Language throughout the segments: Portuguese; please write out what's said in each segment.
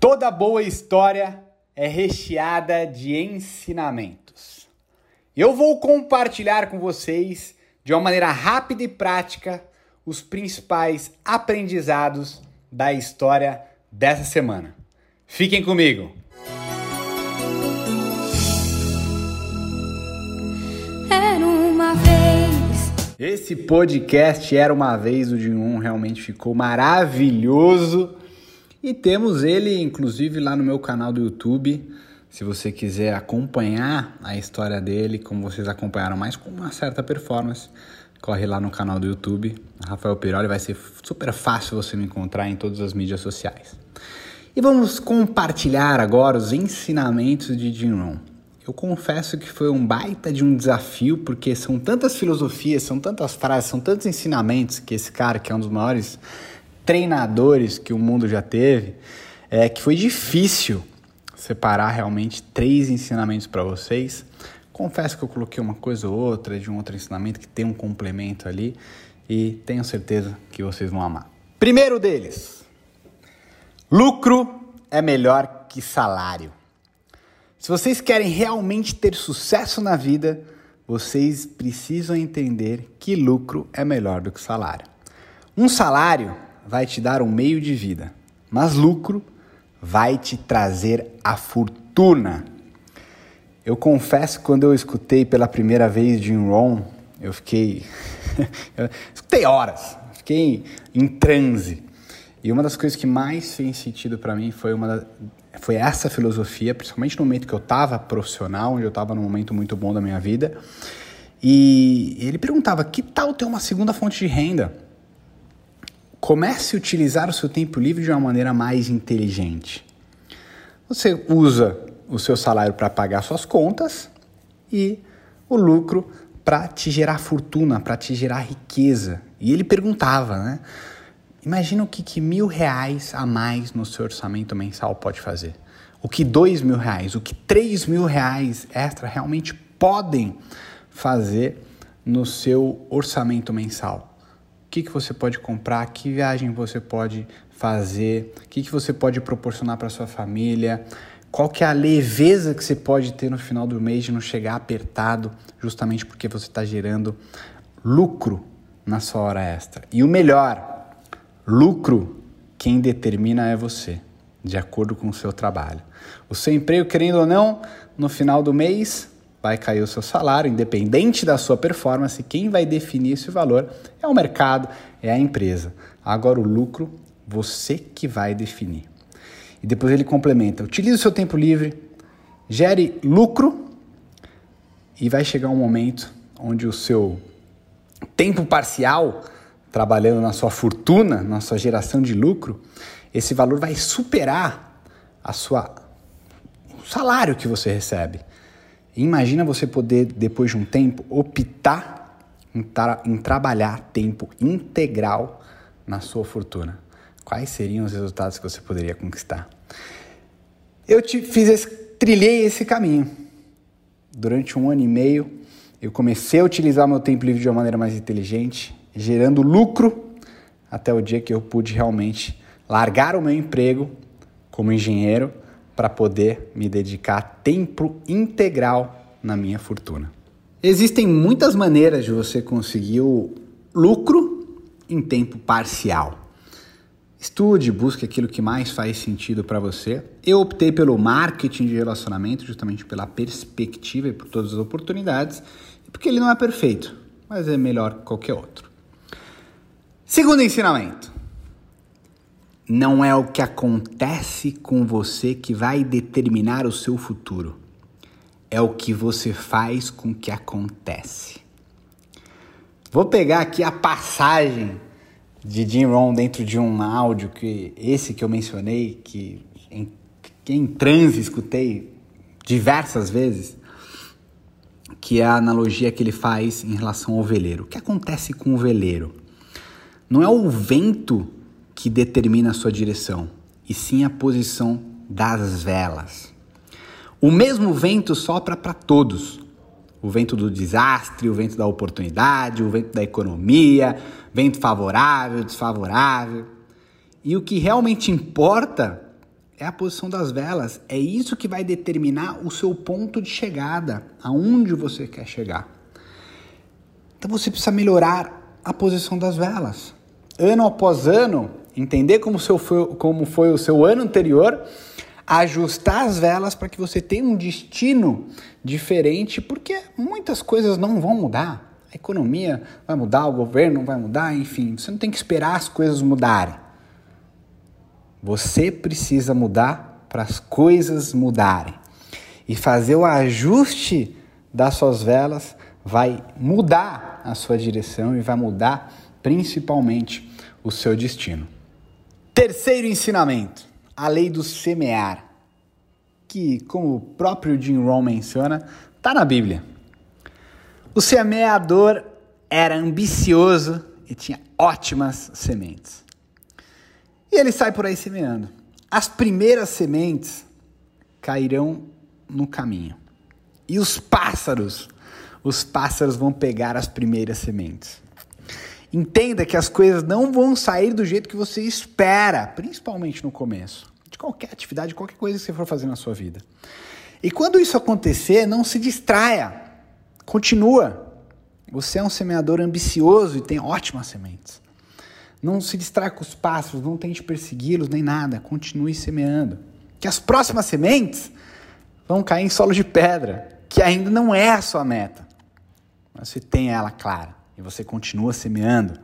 Toda boa história é recheada de ensinamentos. Eu vou compartilhar com vocês, de uma maneira rápida e prática, os principais aprendizados da história dessa semana. Fiquem comigo! Era uma vez. Esse podcast Era uma Vez, o de um realmente ficou maravilhoso. E temos ele, inclusive, lá no meu canal do YouTube. Se você quiser acompanhar a história dele, como vocês acompanharam, mas com uma certa performance, corre lá no canal do YouTube, Rafael Piroli. Vai ser super fácil você me encontrar em todas as mídias sociais. E vamos compartilhar agora os ensinamentos de Jim Rohn. Eu confesso que foi um baita de um desafio, porque são tantas filosofias, são tantas frases, são tantos ensinamentos que esse cara, que é um dos maiores treinadores que o mundo já teve, é que foi difícil separar realmente três ensinamentos para vocês. Confesso que eu coloquei uma coisa ou outra de um outro ensinamento que tem um complemento ali e tenho certeza que vocês vão amar. Primeiro deles: lucro é melhor que salário. Se vocês querem realmente ter sucesso na vida, vocês precisam entender que lucro é melhor do que salário. Um salário vai te dar um meio de vida, mas lucro vai te trazer a fortuna. Eu confesso que quando eu escutei pela primeira vez Jim Rohn, eu fiquei. eu escutei horas, fiquei em, transe. E uma das coisas que mais fez sentido para mim foi, uma da, foi essa filosofia, principalmente no momento que eu estava profissional, onde eu estava num momento muito bom da minha vida. E ele perguntava: que tal ter uma segunda fonte de renda? Comece a utilizar o seu tempo livre de uma maneira mais inteligente. Você usa o seu salário para pagar suas contas e o lucro para te gerar fortuna, para te gerar riqueza. E ele perguntava, né? Imagina o que, que mil reais a mais no seu orçamento mensal pode fazer. O que dois mil reais, o que três mil reais extra realmente podem fazer no seu orçamento mensal que, que você pode comprar, que viagem você pode fazer, o que, que você pode proporcionar para sua família, qual que é a leveza que você pode ter no final do mês de não chegar apertado, justamente porque você está gerando lucro na sua hora extra. E o melhor, lucro quem determina é você, de acordo com o seu trabalho. O seu emprego, querendo ou não, no final do mês vai cair o seu salário, independente da sua performance, quem vai definir esse valor é o mercado, é a empresa. Agora o lucro, você que vai definir. E depois ele complementa: utilize o seu tempo livre, gere lucro e vai chegar um momento onde o seu tempo parcial, trabalhando na sua fortuna, na sua geração de lucro, esse valor vai superar a sua o salário que você recebe. Imagina você poder, depois de um tempo, optar em, tra em trabalhar tempo integral na sua fortuna. Quais seriam os resultados que você poderia conquistar? Eu te fiz esse, trilhei esse caminho. Durante um ano e meio, eu comecei a utilizar meu tempo livre de uma maneira mais inteligente, gerando lucro até o dia que eu pude realmente largar o meu emprego como engenheiro para poder me dedicar tempo integral na minha fortuna. Existem muitas maneiras de você conseguir o lucro em tempo parcial. Estude, busque aquilo que mais faz sentido para você. Eu optei pelo marketing de relacionamento, justamente pela perspectiva e por todas as oportunidades, porque ele não é perfeito, mas é melhor que qualquer outro. Segundo ensinamento: não é o que acontece com você que vai determinar o seu futuro. É o que você faz com o que acontece. Vou pegar aqui a passagem de Jim Rohn dentro de um áudio que esse que eu mencionei, que em, que em transe escutei diversas vezes, que é a analogia que ele faz em relação ao veleiro. O que acontece com o veleiro? Não é o vento que determina a sua direção, e sim a posição das velas. O mesmo vento sopra para todos. O vento do desastre, o vento da oportunidade, o vento da economia, vento favorável, desfavorável. E o que realmente importa é a posição das velas. É isso que vai determinar o seu ponto de chegada, aonde você quer chegar. Então você precisa melhorar a posição das velas. Ano após ano, entender como, seu foi, como foi o seu ano anterior, ajustar as velas para que você tenha um destino diferente, porque muitas coisas não vão mudar. A economia vai mudar, o governo vai mudar, enfim, você não tem que esperar as coisas mudarem. Você precisa mudar para as coisas mudarem. E fazer o ajuste das suas velas vai mudar a sua direção e vai mudar principalmente o seu destino. Terceiro ensinamento, a lei do semear, que, como o próprio Jim Rohn menciona, está na Bíblia. O semeador era ambicioso e tinha ótimas sementes. E ele sai por aí semeando. As primeiras sementes cairão no caminho. E os pássaros, os pássaros vão pegar as primeiras sementes. Entenda que as coisas não vão sair do jeito que você espera, principalmente no começo, de qualquer atividade, qualquer coisa que você for fazer na sua vida. E quando isso acontecer, não se distraia. Continua. Você é um semeador ambicioso e tem ótimas sementes. Não se distraia com os pássaros, não tente persegui-los nem nada. Continue semeando. Que as próximas sementes vão cair em solo de pedra, que ainda não é a sua meta. Mas você tem ela clara e você continua semeando.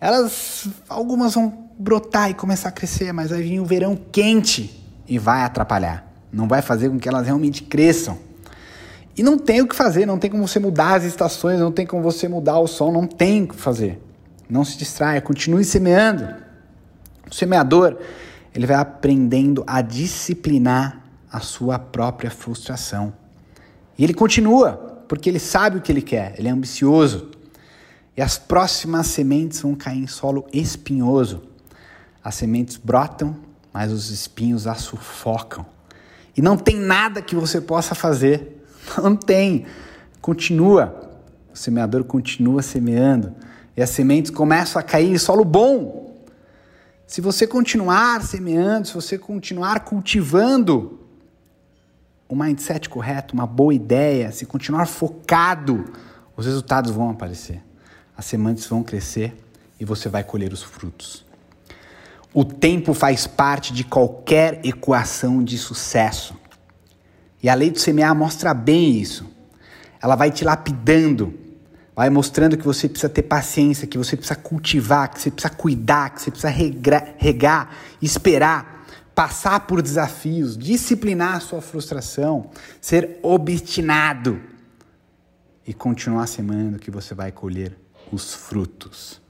Elas, algumas vão brotar e começar a crescer, mas vai vir o verão quente e vai atrapalhar. Não vai fazer com que elas realmente cresçam. E não tem o que fazer, não tem como você mudar as estações, não tem como você mudar o sol, não tem o que fazer. Não se distraia, continue semeando. O semeador, ele vai aprendendo a disciplinar a sua própria frustração. E ele continua, porque ele sabe o que ele quer, ele é ambicioso. E as próximas sementes vão cair em solo espinhoso. As sementes brotam, mas os espinhos a sufocam. E não tem nada que você possa fazer. Não tem. Continua. O semeador continua semeando e as sementes começam a cair em solo bom. Se você continuar semeando, se você continuar cultivando o mindset correto, uma boa ideia, se continuar focado, os resultados vão aparecer. As sementes vão crescer e você vai colher os frutos. O tempo faz parte de qualquer equação de sucesso. E a lei do semear mostra bem isso. Ela vai te lapidando, Vai mostrando que você precisa ter paciência, que você precisa cultivar, que você precisa cuidar, que você precisa regar, regar esperar, passar por desafios, disciplinar a sua frustração, ser obstinado e continuar semando que você vai colher os frutos.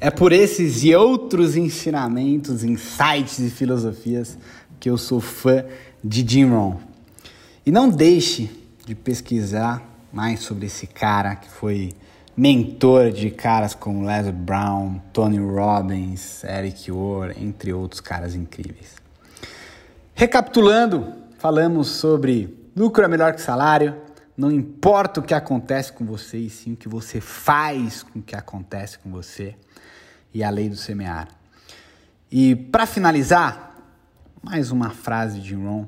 É por esses e outros ensinamentos, insights e filosofias que eu sou fã de Jim Rohn. E não deixe de pesquisar mais sobre esse cara que foi mentor de caras como Les Brown, Tony Robbins, Eric Orr, entre outros caras incríveis. Recapitulando, falamos sobre lucro é melhor que salário, não importa o que acontece com você, e sim o que você faz com o que acontece com você, e a lei do semear. E para finalizar, mais uma frase de Ron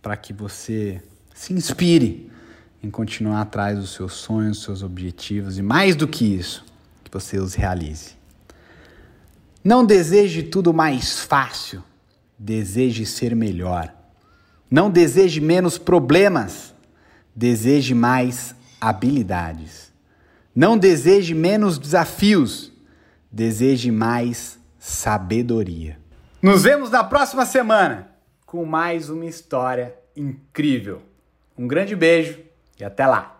para que você se inspire em continuar atrás dos seus sonhos, seus objetivos e mais do que isso, que você os realize. Não deseje tudo mais fácil, deseje ser melhor. Não deseje menos problemas, deseje mais habilidades. Não deseje menos desafios, deseje mais sabedoria. Nos vemos na próxima semana com mais uma história incrível. Um grande beijo e até lá!